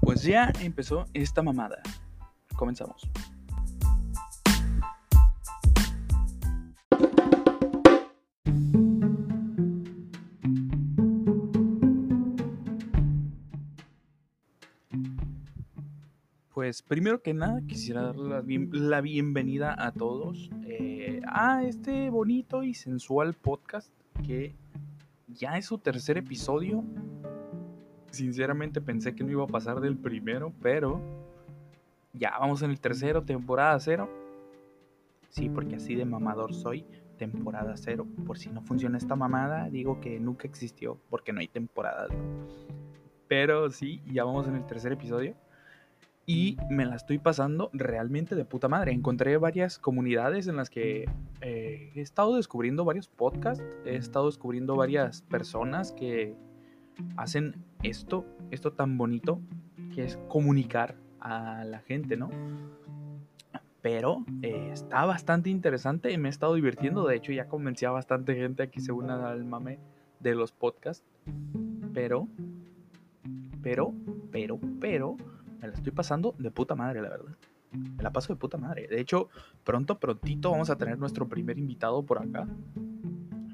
Pues ya empezó esta mamada. Comenzamos. Pues primero que nada quisiera dar la, bien- la bienvenida a todos eh, a este bonito y sensual podcast que ya es su tercer episodio. Sinceramente pensé que no iba a pasar del primero, pero ya vamos en el tercero, temporada cero. Sí, porque así de mamador soy, temporada cero. Por si no funciona esta mamada, digo que nunca existió porque no hay temporadas. ¿no? Pero sí, ya vamos en el tercer episodio. Y me la estoy pasando realmente de puta madre. Encontré varias comunidades en las que eh, he estado descubriendo varios podcasts. He estado descubriendo varias personas que hacen esto, esto tan bonito, que es comunicar a la gente, ¿no? Pero eh, está bastante interesante y me he estado divirtiendo. De hecho, ya convencí a bastante gente a que se una al mame de los podcasts. Pero, pero, pero, pero, me la estoy pasando de puta madre, la verdad. Me la paso de puta madre. De hecho, pronto, prontito vamos a tener nuestro primer invitado por acá.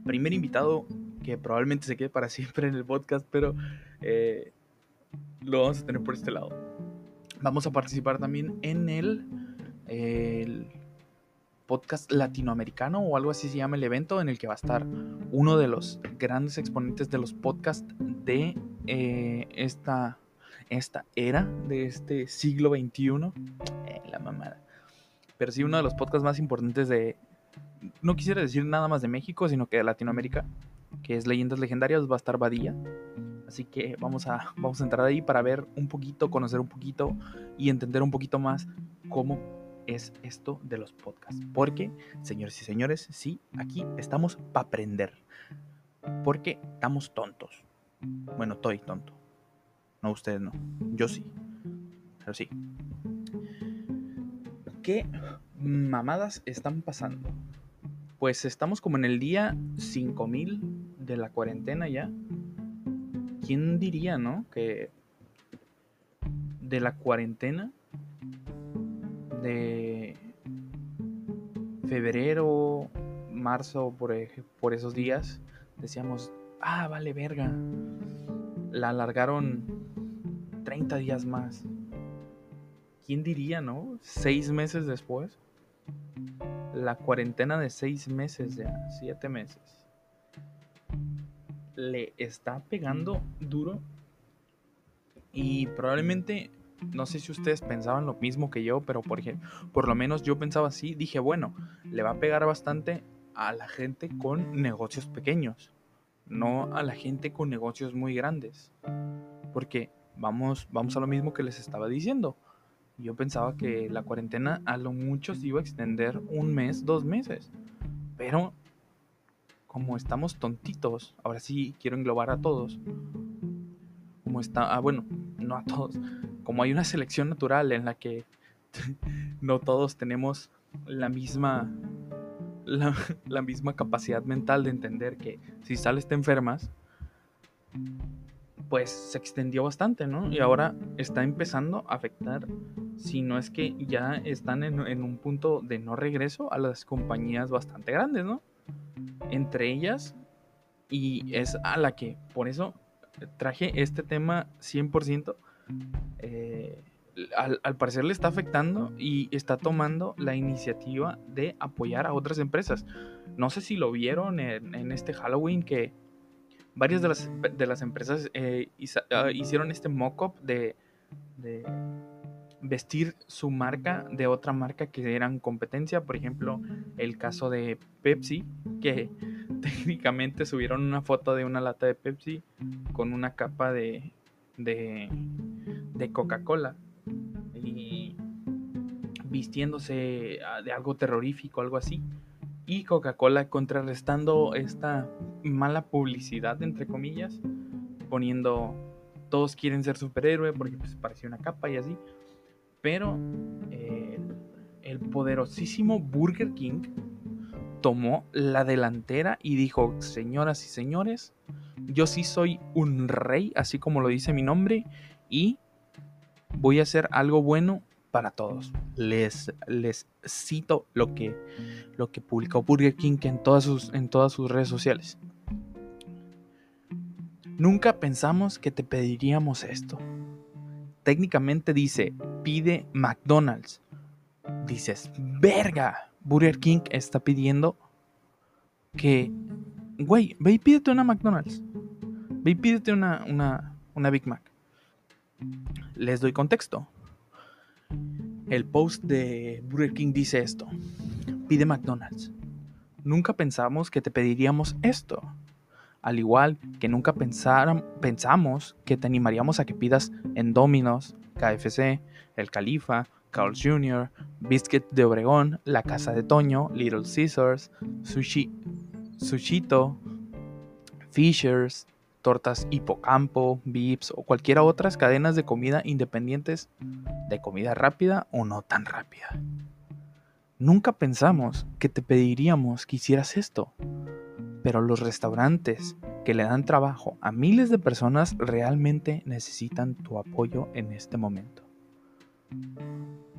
Primer invitado que probablemente se quede para siempre en el podcast, pero eh, lo vamos a tener por este lado. Vamos a participar también en el, podcast latinoamericano o algo así se llama el evento en el que va a estar uno de los grandes exponentes de los podcasts de eh, esta, esta era, de este siglo XXI. Eh, la mamada. Pero sí uno de los podcasts más importantes de, no quisiera decir nada más de México, sino que de Latinoamérica, que es Leyendas Legendarias, va a estar Badía. Así que vamos a, vamos a entrar ahí para ver un poquito, conocer un poquito y entender un poquito más cómo es esto de los podcasts. Porque, señores y señores, sí, aquí estamos para aprender. Porque estamos tontos. Bueno, estoy tonto. No, ustedes no. Yo sí. Pero sí. ¿Qué mamadas están pasando? Pues estamos como en el día 5000 de la cuarentena ya. ¿Quién diría, no? Que de la cuarentena de febrero, marzo, por, por esos días, decíamos, ah, vale, verga. La alargaron 30 días más. ¿Quién diría, no? Seis meses después. La cuarentena de seis meses ya, siete meses. Le está pegando duro. Y probablemente, no sé si ustedes pensaban lo mismo que yo, pero por ejemplo, por lo menos yo pensaba así. Dije, bueno, le va a pegar bastante a la gente con negocios pequeños, no a la gente con negocios muy grandes. Porque vamos, vamos a lo mismo que les estaba diciendo. Yo pensaba que la cuarentena a lo mucho se iba a extender un mes, dos meses. Pero como estamos tontitos, ahora sí quiero englobar a todos. Como está, ah, bueno, no a todos. Como hay una selección natural en la que no todos tenemos la misma la, misma capacidad mental de entender que si sales te enfermas, pues se extendió bastante, ¿no? Y ahora está empezando a afectar, si no es que ya están en un punto de no regreso a las compañías bastante grandes, ¿no? Entre ellas, y es a la que, por eso traje este tema 100%, eh, al, al parecer le está afectando y está tomando la iniciativa de apoyar a otras empresas. No sé si lo vieron en, este Halloween que varias de las, de las empresas eh, ah, hicieron este mock-up de vestir su marca de otra marca que eran competencia. Por ejemplo, el caso de Pepsi, que técnicamente subieron una foto de una lata de Pepsi con una capa de, de, Coca-Cola y vistiéndose ah, de algo terrorífico, algo así. Y Coca-Cola contrarrestando esta mala publicidad, entre comillas, poniendo todos quieren ser superhéroe porque pues parecía una capa y así. Pero eh, el poderosísimo Burger King tomó la delantera y dijo, señoras y señores, yo sí soy un rey, así como lo dice mi nombre, y voy a hacer algo bueno para todos. Les, les cito lo que, lo que publicó Burger King en todas, sus, en todas sus redes sociales. Nunca pensamos que te pediríamos esto. Técnicamente dice, pide McDonald's. Dices, verga, Burger King está pidiendo que, güey, ve y pídete una McDonald's. Ve y pídete una, una, una Big Mac. Les doy contexto. El post de Burger King dice esto. Pide McDonald's. Nunca pensamos que te pediríamos esto. Al igual que nunca pensamos que te animaríamos a que pidas en Domino's, KFC, El Califa, Carl's Jr., Biscuit de Obregón, La Casa de Toño, Little Caesars, Sushi, Sushito, Fishers, tortas Hipocampo, Vips o cualquiera otras cadenas de comida independientes de comida rápida o no tan rápida. Nunca pensamos que te pediríamos que hicieras esto, pero los restaurantes que le dan trabajo a miles de personas realmente necesitan tu apoyo en este momento.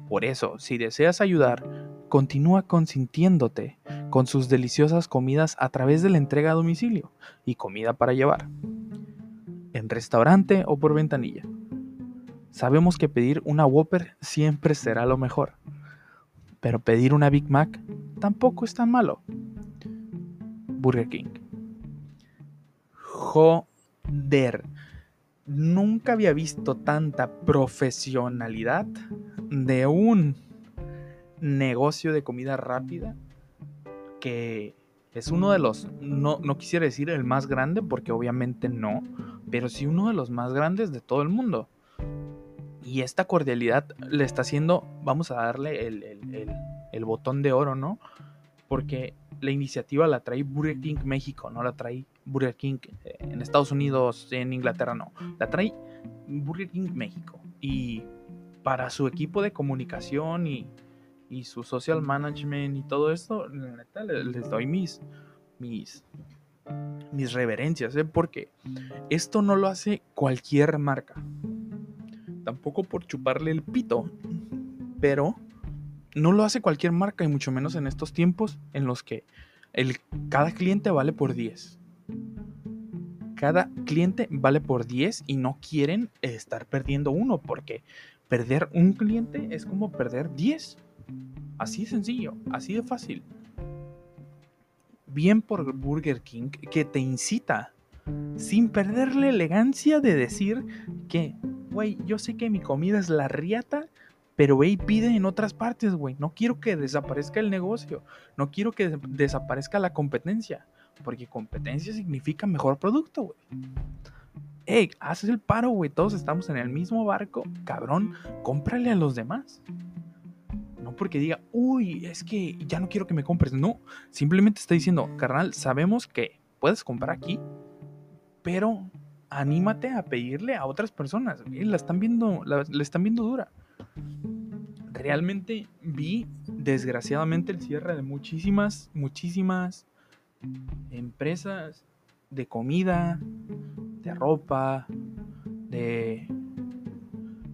Por eso, si deseas ayudar, continúa consintiéndote con sus deliciosas comidas a través de la entrega a domicilio y comida para llevar, en restaurante o por ventanilla. Sabemos que pedir una Whopper siempre será lo mejor, pero pedir una Big Mac tampoco es tan malo. Burger King. Joder, nunca había visto tanta profesionalidad de un negocio de comida rápida que es uno de los, no, no quisiera decir el más grande porque obviamente no, pero sí uno de los más grandes de todo el mundo. Y esta cordialidad le está haciendo, vamos a darle el, botón de oro, ¿no? Porque la iniciativa la trae Burger King México, no la trae Burger King eh, en Estados Unidos, en Inglaterra, no. La trae Burger King México. Y para su equipo de comunicación y, su social management y todo esto, la neta les, doy mis, mis, mis reverencias, ¿eh? porque esto no lo hace cualquier marca tampoco por chuparle el pito, pero no lo hace cualquier marca y mucho menos en estos tiempos en los que el, cada cliente vale por 10. Cada cliente vale por 10 y no quieren estar perdiendo uno porque perder un cliente es como perder 10. Así de sencillo, así de fácil. Bien por Burger King que te incita sin perder la elegancia de decir que güey, yo sé que mi comida es la riata, pero ve y pide en otras partes, güey. No quiero que desaparezca el negocio, no quiero que desaparezca la competencia, porque competencia significa mejor producto, güey. Ey, haces el paro, güey, todos estamos en el mismo barco, cabrón, cómprale a los demás. No porque diga, uy, es que ya no quiero que me compres. No, simplemente está diciendo, carnal, sabemos que puedes comprar aquí, pero anímate a pedirle a otras personas. La están viendo, la, están viendo dura. Realmente vi, desgraciadamente, el cierre de muchísimas, muchísimas empresas de comida, de ropa, de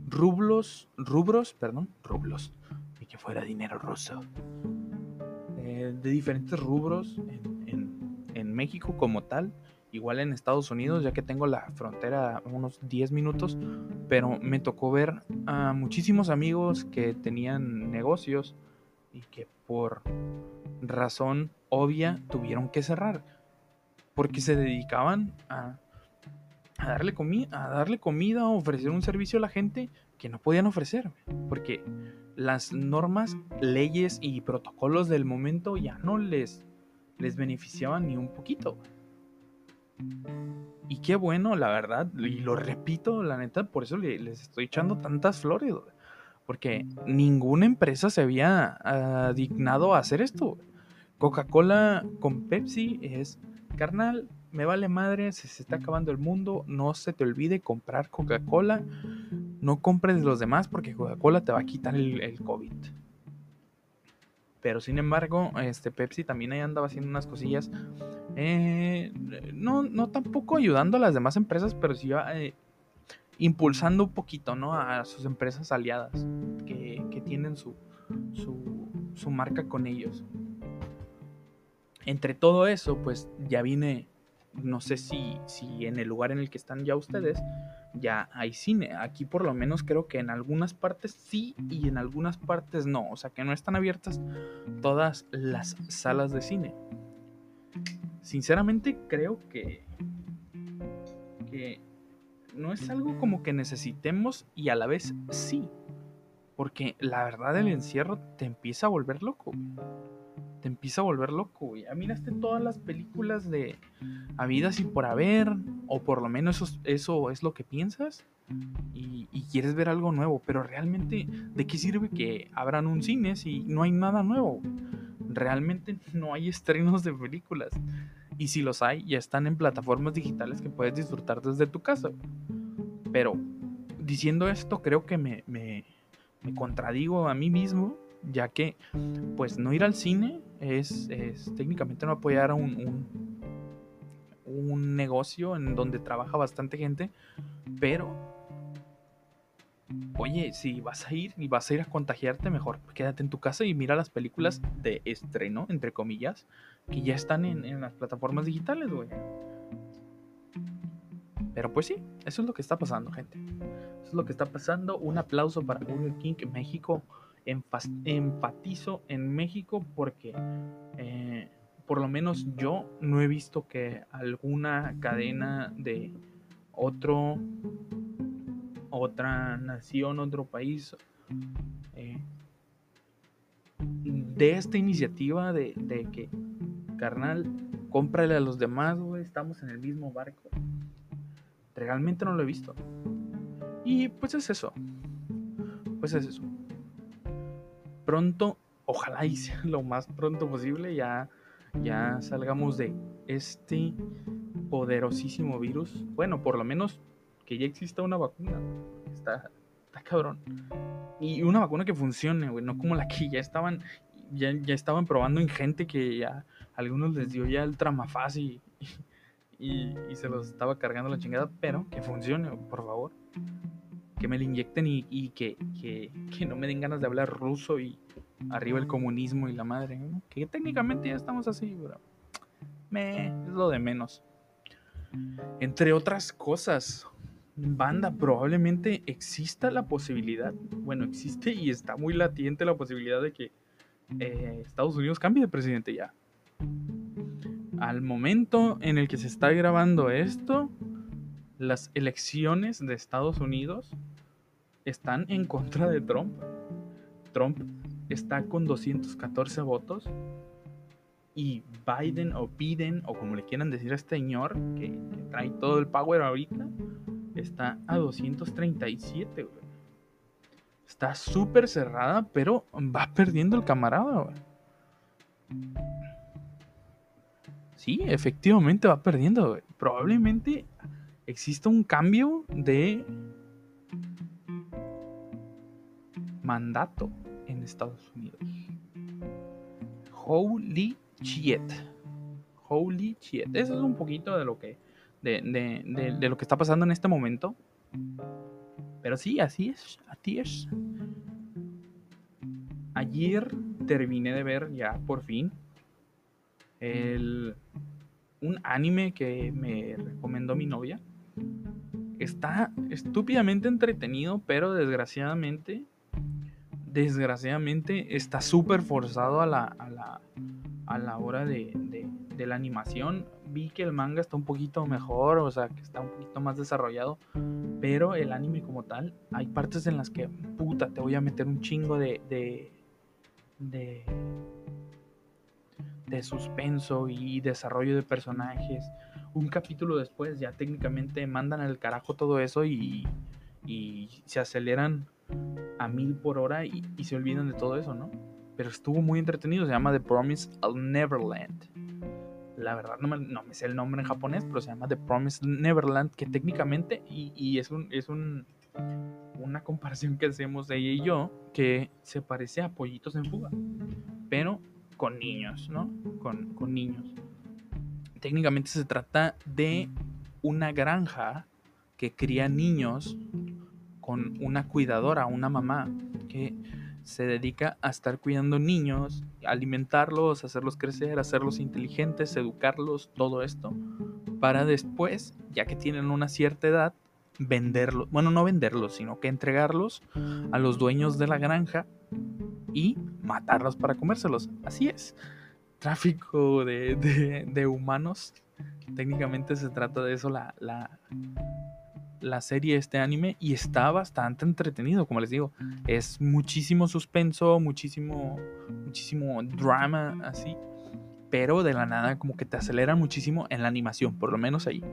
rublos, rubros, perdón, rublos, y que fuera dinero ruso, de diferentes rubros en México como tal igual en Estados Unidos, ya que tengo la frontera unos 10 minutos, pero me tocó ver a muchísimos amigos que tenían negocios y que por razón obvia tuvieron que cerrar, porque se dedicaban a, darle, a darle comida o ofrecer un servicio a la gente que no podían ofrecer, porque las normas, leyes y protocolos del momento ya no les, les beneficiaban ni un poquito. Y qué bueno, la verdad, y lo repito, la neta, por eso les estoy echando tantas flores, porque ninguna empresa se había ah, dignado a hacer esto. Coca-Cola con Pepsi es, carnal, me vale madre, se, se está acabando el mundo, no se te olvide comprar Coca-Cola, no compres los demás porque Coca-Cola te va a quitar el, el COVID. Pero sin embargo, este Pepsi también ahí andaba haciendo unas cosillas. Eh, no, no tampoco ayudando a las demás empresas, pero sí eh, impulsando un poquito, ¿no? A sus empresas aliadas que, tienen su, su, marca con ellos. Entre todo eso, pues ya viene, no sé si, si en el lugar en el que están ya ustedes, ya hay cine. Aquí por lo menos creo que en algunas partes sí y en algunas partes no. O sea que no están abiertas todas las salas de cine. Sinceramente creo que, que no es algo como que necesitemos y a la vez sí. Porque la verdad el encierro te empieza a volver loco. Te empieza a volver loco. Miraste todas las películas de Habidas y por haber. O por lo menos eso, eso es lo que piensas. Y, y, quieres ver algo nuevo. Pero realmente, ¿de qué sirve que abran un cine si no hay nada nuevo? Realmente no hay estrenos de películas. Y si los hay, ya están en plataformas digitales que puedes disfrutar desde tu casa. Pero diciendo esto, creo que me, me, contradigo a mí mismo, ya que pues no ir al cine es, técnicamente no apoyar a un, un, negocio en donde trabaja bastante gente, pero oye, si vas a ir y vas a ir a contagiarte, mejor quédate en tu casa y mira las películas de estreno, entre comillas, que ya están en, las plataformas digitales, güey. Pero pues sí, eso es lo que está pasando, gente. Eso es lo que está pasando. Un aplauso para Burger King México. Enfatizo en México porque eh, por lo menos yo no he visto que alguna cadena de otro otra nación, otro país eh, de esta iniciativa de, que carnal, cómprale a los demás, güey, estamos en el mismo barco. Realmente no lo he visto. Y pues es eso. Pues es eso. Pronto, ojalá y sea lo más pronto posible, ya, ya salgamos de este poderosísimo virus. Bueno, por lo menos que ya exista una vacuna. Está, está cabrón. Y una vacuna que funcione, güey, no como la que ya estaban, ya, ya estaban probando en gente que ya algunos les dio ya el tramafaz y, y, se los estaba cargando la chingada, pero que funcione, por favor. Que me lo inyecten y, que, no me den ganas de hablar ruso y arriba el comunismo y la madre. Que técnicamente ya estamos así, pero me, es lo de menos. Entre otras cosas, banda, probablemente exista la posibilidad, bueno, existe y está muy latiente la posibilidad de que eh, Estados Unidos cambie de presidente ya al momento en el que se está grabando esto, las elecciones de Estados Unidos están en contra de Trump. Trump está con 214 votos y Biden o Biden o como le quieran decir a este señor que, trae todo el power ahorita está a 237. Está súper cerrada, pero va perdiendo el camarada. sí, efectivamente va perdiendo. Probablemente exista un cambio de mandato en Estados Unidos. Holy shit. Holy shit. Eso es un poquito de lo que. De, de, lo que está pasando en este momento. Pero sí, así es. Así es. Ayer terminé de ver ya por fin el, un anime que me recomendó mi novia. Está estúpidamente entretenido, pero desgraciadamente, desgraciadamente está súper forzado a la, a la, a la hora de, de, la animación. Vi que el manga está un poquito mejor, o sea, que está un poquito más desarrollado, pero el anime como tal, hay partes en las que, puta, te voy a meter un chingo de, de, de de suspenso y desarrollo de personajes. Un capítulo después ya técnicamente mandan al carajo todo eso y, y se aceleran a mil por hora y, se olvidan de todo eso, ¿no? Pero estuvo muy entretenido, se llama The Promise of Neverland. La verdad no me, sé el nombre en japonés, pero se llama The Promise Neverland, que técnicamente, y, es, un, es un, una comparación que hacemos ella y yo, que se parece a Pollitos en Fuga. Pero con niños, ¿no? Con, con niños. Técnicamente se trata de una granja que cría niños con una cuidadora, una mamá, que se dedica a estar cuidando niños, alimentarlos, hacerlos crecer, hacerlos inteligentes, educarlos, todo esto, para después, ya que tienen una cierta edad, venderlos, bueno, no venderlos, sino que entregarlos a los dueños de la granja y matarlos para comérselos. Así es. Tráfico de, humanos. Técnicamente se trata de eso la, la serie, este anime, y está bastante entretenido, como les digo. Es muchísimo suspenso, muchísimo, muchísimo drama, así. Pero de la nada como que te aceleran muchísimo en la animación, por lo menos ahí.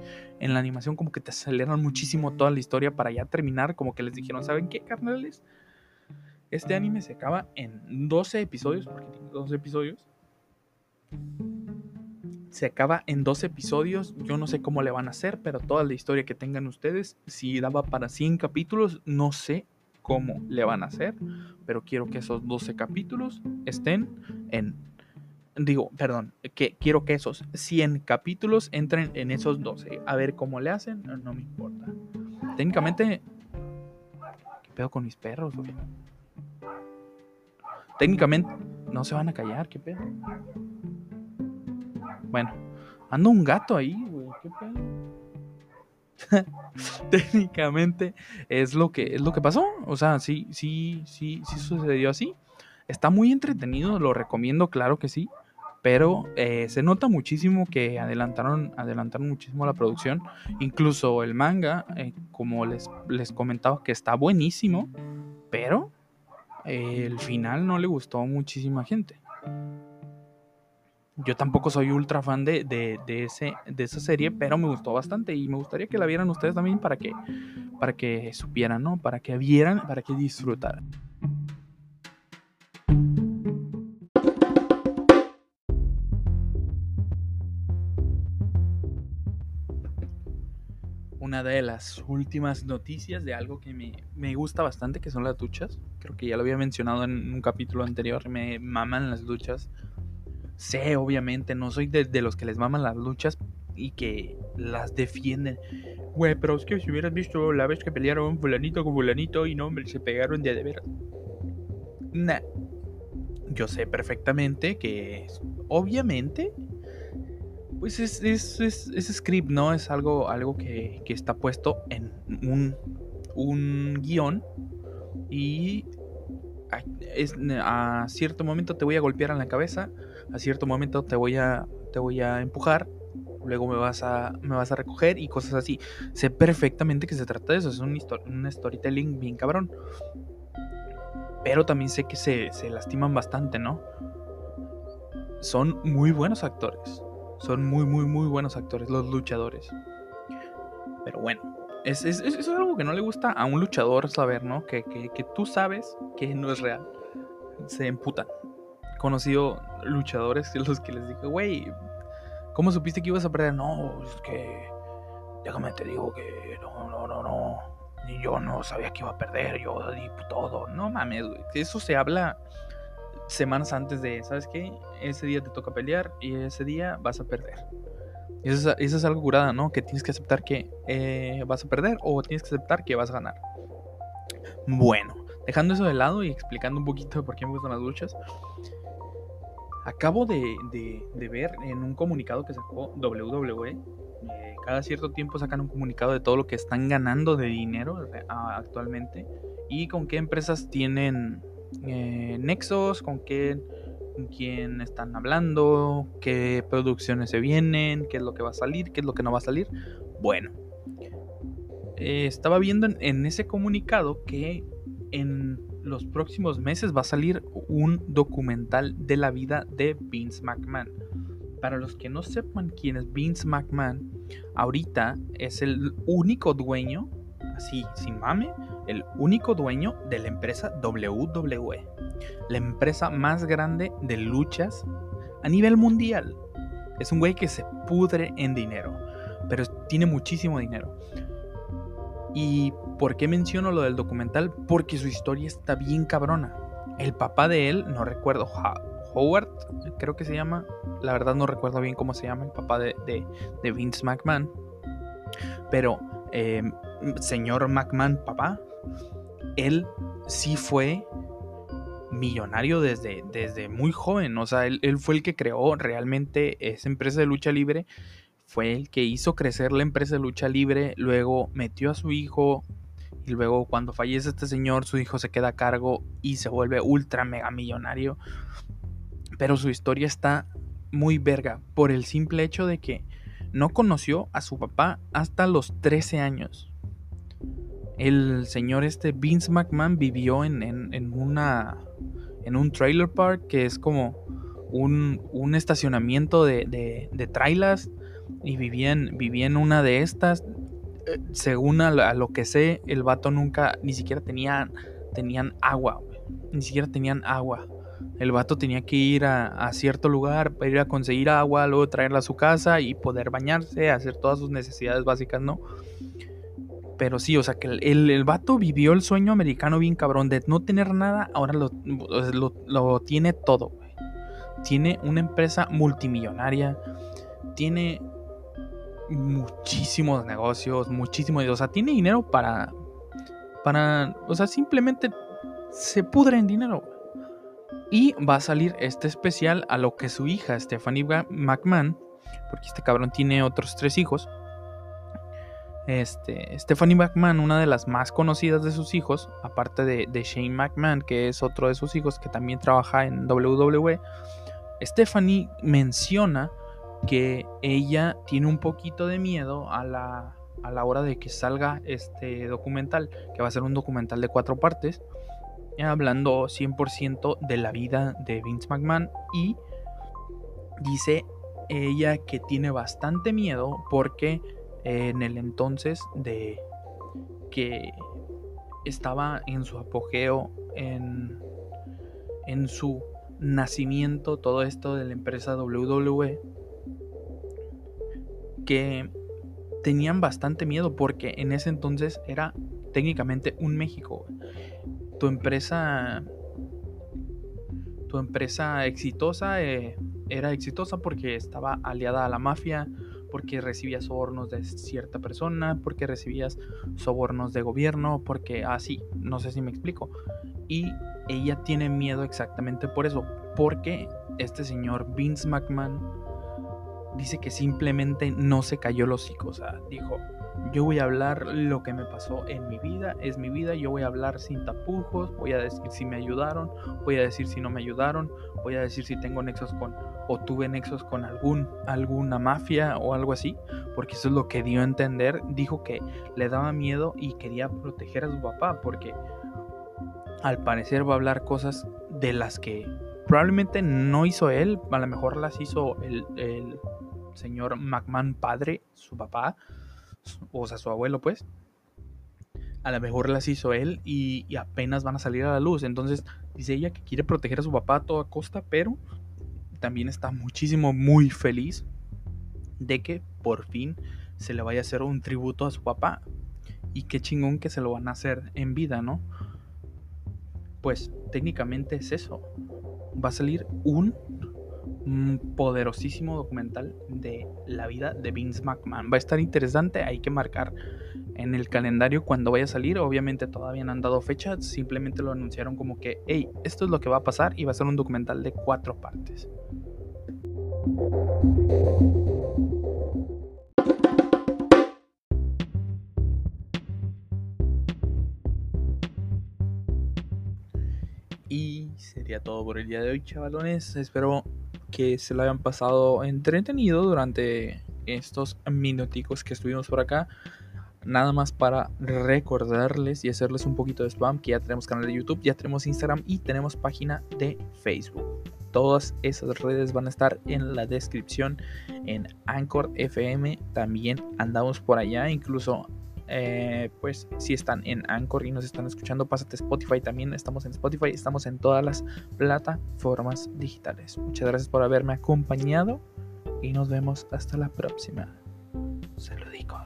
En la animación como que te aceleran muchísimo toda la historia para ya terminar, como que les dijeron, ¿saben qué, carnales? Este anime se acaba en 12 episodios, porque tiene 12 episodios se acaba en dos episodios. Yo no sé cómo le van a hacer, pero toda la historia que tengan ustedes, si daba para 100 capítulos, no sé cómo le van a hacer, pero quiero que esos 12 capítulos estén en digo, perdón, que quiero que esos 100 capítulos entren en esos 12. A ver cómo le hacen, no, me importa. Técnicamente, ¿qué pedo con mis perros? Técnicamente, no se van a callar, ¿qué pedo? Bueno, ando un gato ahí, güey. ¿Qué pedo? Técnicamente es lo que es lo que pasó. O sea, sí, sí, sí, sí sucedió así. Está muy entretenido, lo recomiendo, claro que sí. Pero eh, se nota muchísimo que adelantaron, adelantaron muchísimo la producción. Incluso el manga, eh, como les, les comentaba, que está buenísimo. Pero eh, el final no le gustó a muchísima gente yo tampoco soy ultra fan de, ese, de esa serie, pero me gustó bastante y me gustaría que la vieran ustedes también para que, para que supieran, ¿no? Para que vieran, para que disfrutaran. Una de las últimas noticias de algo que me, me gusta bastante, que son las duchas. Creo que ya lo había mencionado en un capítulo anterior, me maman las duchas Sé, obviamente, no soy de, los que les maman las luchas y que las defienden. Güey, pero es que si hubieras visto la vez que pelearon fulanito con fulanito y no, se pegaron de de veras. Nah. Yo sé perfectamente que, obviamente, pues es, es, es, script, ¿no? Es algo, algo que, que está puesto en un, un guion y a cierto momento te voy a golpear en la cabeza a cierto momento te voy a, te voy a empujar, luego me vas, a, me vas a recoger y cosas así. Sé perfectamente que se trata de eso, es un, un storytelling bien cabrón. Pero también sé que se, lastiman bastante, ¿no? Son muy buenos actores. Son muy, muy, muy buenos actores, los luchadores. Pero bueno, es, es, algo que no le gusta a un luchador saber, ¿no? Que, que, que tú sabes que no es real. Se emputan conocido luchadores los que les dije, güey, ¿cómo supiste que ibas a perder? No, es que, déjame te digo que no, no, no, no. Yo no sabía que iba a perder, yo di todo. No mames, güey. Eso se habla semanas antes de, ¿sabes qué? Ese día te toca pelear y ese día vas a perder. Eso es, eso es algo curada, ¿no? Que tienes que aceptar que eh, vas a perder o tienes que aceptar que vas a ganar. Bueno, dejando eso de lado y explicando un poquito por qué me gustan las luchas. Acabo de, ver en un comunicado que sacó WWE. Eh, cada cierto tiempo sacan un comunicado de todo lo que están ganando de dinero eh, actualmente y con qué empresas tienen eh, nexos, con qué con quién están hablando, qué producciones se vienen, qué es lo que va a salir, qué es lo que no va a salir. Bueno, estaba viendo en ese comunicado que en los próximos meses va a salir un documental de la vida de Vince McMahon. Para los que no sepan quién es Vince McMahon, ahorita es el único dueño, así sin mame, el único dueño de la empresa WWE, la empresa más grande de luchas a nivel mundial. Es un güey que se pudre en dinero, pero tiene muchísimo dinero. ¿Y por qué menciono lo del documental? Porque su historia está bien cabrona. El papá de él, no recuerdo, Howard, creo que se llama. La verdad no recuerdo bien cómo se llama el papá de, Vince McMahon. Pero em, señor McMahon, papá, él sí fue millonario desde, desde muy joven. O sea, él, él, fue el que creó realmente esa empresa de lucha libre. Fue el que hizo crecer la empresa de lucha libre. Luego metió a su hijo. Y luego cuando fallece este señor, su hijo se queda a cargo y se vuelve ultra mega millonario. Pero su historia está muy verga por el simple hecho de que no conoció a su papá hasta los 13 años. El señor este Vince McMahon vivió en, en, una en un trailer park que es como un, un estacionamiento de, de, de trailers y vivía en, vivía en una de estas. Eh, según a, lo que sé, el vato nunca, ni siquiera tenían, tenían agua, ni siquiera tenían agua. El vato tenía que ir a, cierto lugar para ir a conseguir agua, luego traerla a su casa y poder bañarse, hacer todas sus necesidades básicas, ¿no? Pero sí, o sea, que el, el, vato vivió el sueño americano bien cabrón de no tener nada, ahora lo, lo, tiene todo, Tiene una empresa multimillonaria, tiene muchísimos negocios, muchísimos, o sea, tiene dinero para, para, o sea, simplemente se pudre en dinero. Y va a salir este especial a lo que su hija, Stephanie McMahon, porque este cabrón tiene otros tres hijos. Este, Stephanie McMahon, una de las más conocidas de sus hijos, aparte de, de Shane McMahon, que es otro de sus hijos que también trabaja en WWE, Stephanie menciona que ella tiene un poquito de miedo a la, a la hora de que salga este documental, que va a ser un documental de cuatro partes, hablando 100% de la vida de Vince McMahon y dice ella que tiene bastante miedo porque en el entonces de que estaba en su apogeo, en, en su nacimiento, todo esto de la empresa WWE, que tenían bastante miedo porque en ese entonces era técnicamente un México tu empresa, tu empresa exitosa eh, era exitosa porque estaba aliada a la mafia, porque recibías sobornos de cierta persona, porque recibías sobornos de gobierno, porque así, ah, no sé si me explico. Y ella tiene miedo exactamente por eso, porque este señor Vince McMahon dice que simplemente no se cayó los hocico, dijo, yo voy a hablar lo que me pasó en mi vida, es mi vida, yo voy a hablar sin tapujos, voy a decir si me ayudaron, voy a decir si no me ayudaron, voy a decir si tengo nexos con o tuve nexos con algún alguna mafia o algo así, porque eso es lo que dio a entender, dijo que le daba miedo y quería proteger a su papá porque al parecer va a hablar cosas de las que probablemente no hizo él, a lo mejor las hizo el, el señor McMahon padre, su papá, o sea, su abuelo, pues, a lo mejor las hizo él y, apenas van a salir a la luz. Entonces, dice ella que quiere proteger a su papá a toda costa, pero también está muchísimo, muy feliz de que por fin se le vaya a hacer un tributo a su papá. Y qué chingón que se lo van a hacer en vida, ¿no? Pues técnicamente es eso. Va a salir un un poderosísimo documental de la vida de Vince McMahon. Va a estar interesante, hay que marcar en el calendario cuando vaya a salir. Obviamente todavía no han dado fecha, simplemente lo anunciaron como que, hey, esto es lo que va a pasar y va a ser un documental de cuatro partes. Y sería todo por el día de hoy, chavalones. Espero que se lo hayan pasado entretenido durante estos minuticos que estuvimos por acá. Nada más para recordarles y hacerles un poquito de spam que ya tenemos canal de YouTube, ya tenemos Instagram y tenemos página de Facebook. Todas esas redes van a estar en la descripción en Anchor FM. También andamos por allá, incluso eh, pues si están en Anchor y nos están escuchando, pásate Spotify también. Estamos en Spotify, estamos en todas las plataformas digitales. Muchas gracias por haberme acompañado y nos vemos hasta la próxima. Saludicos.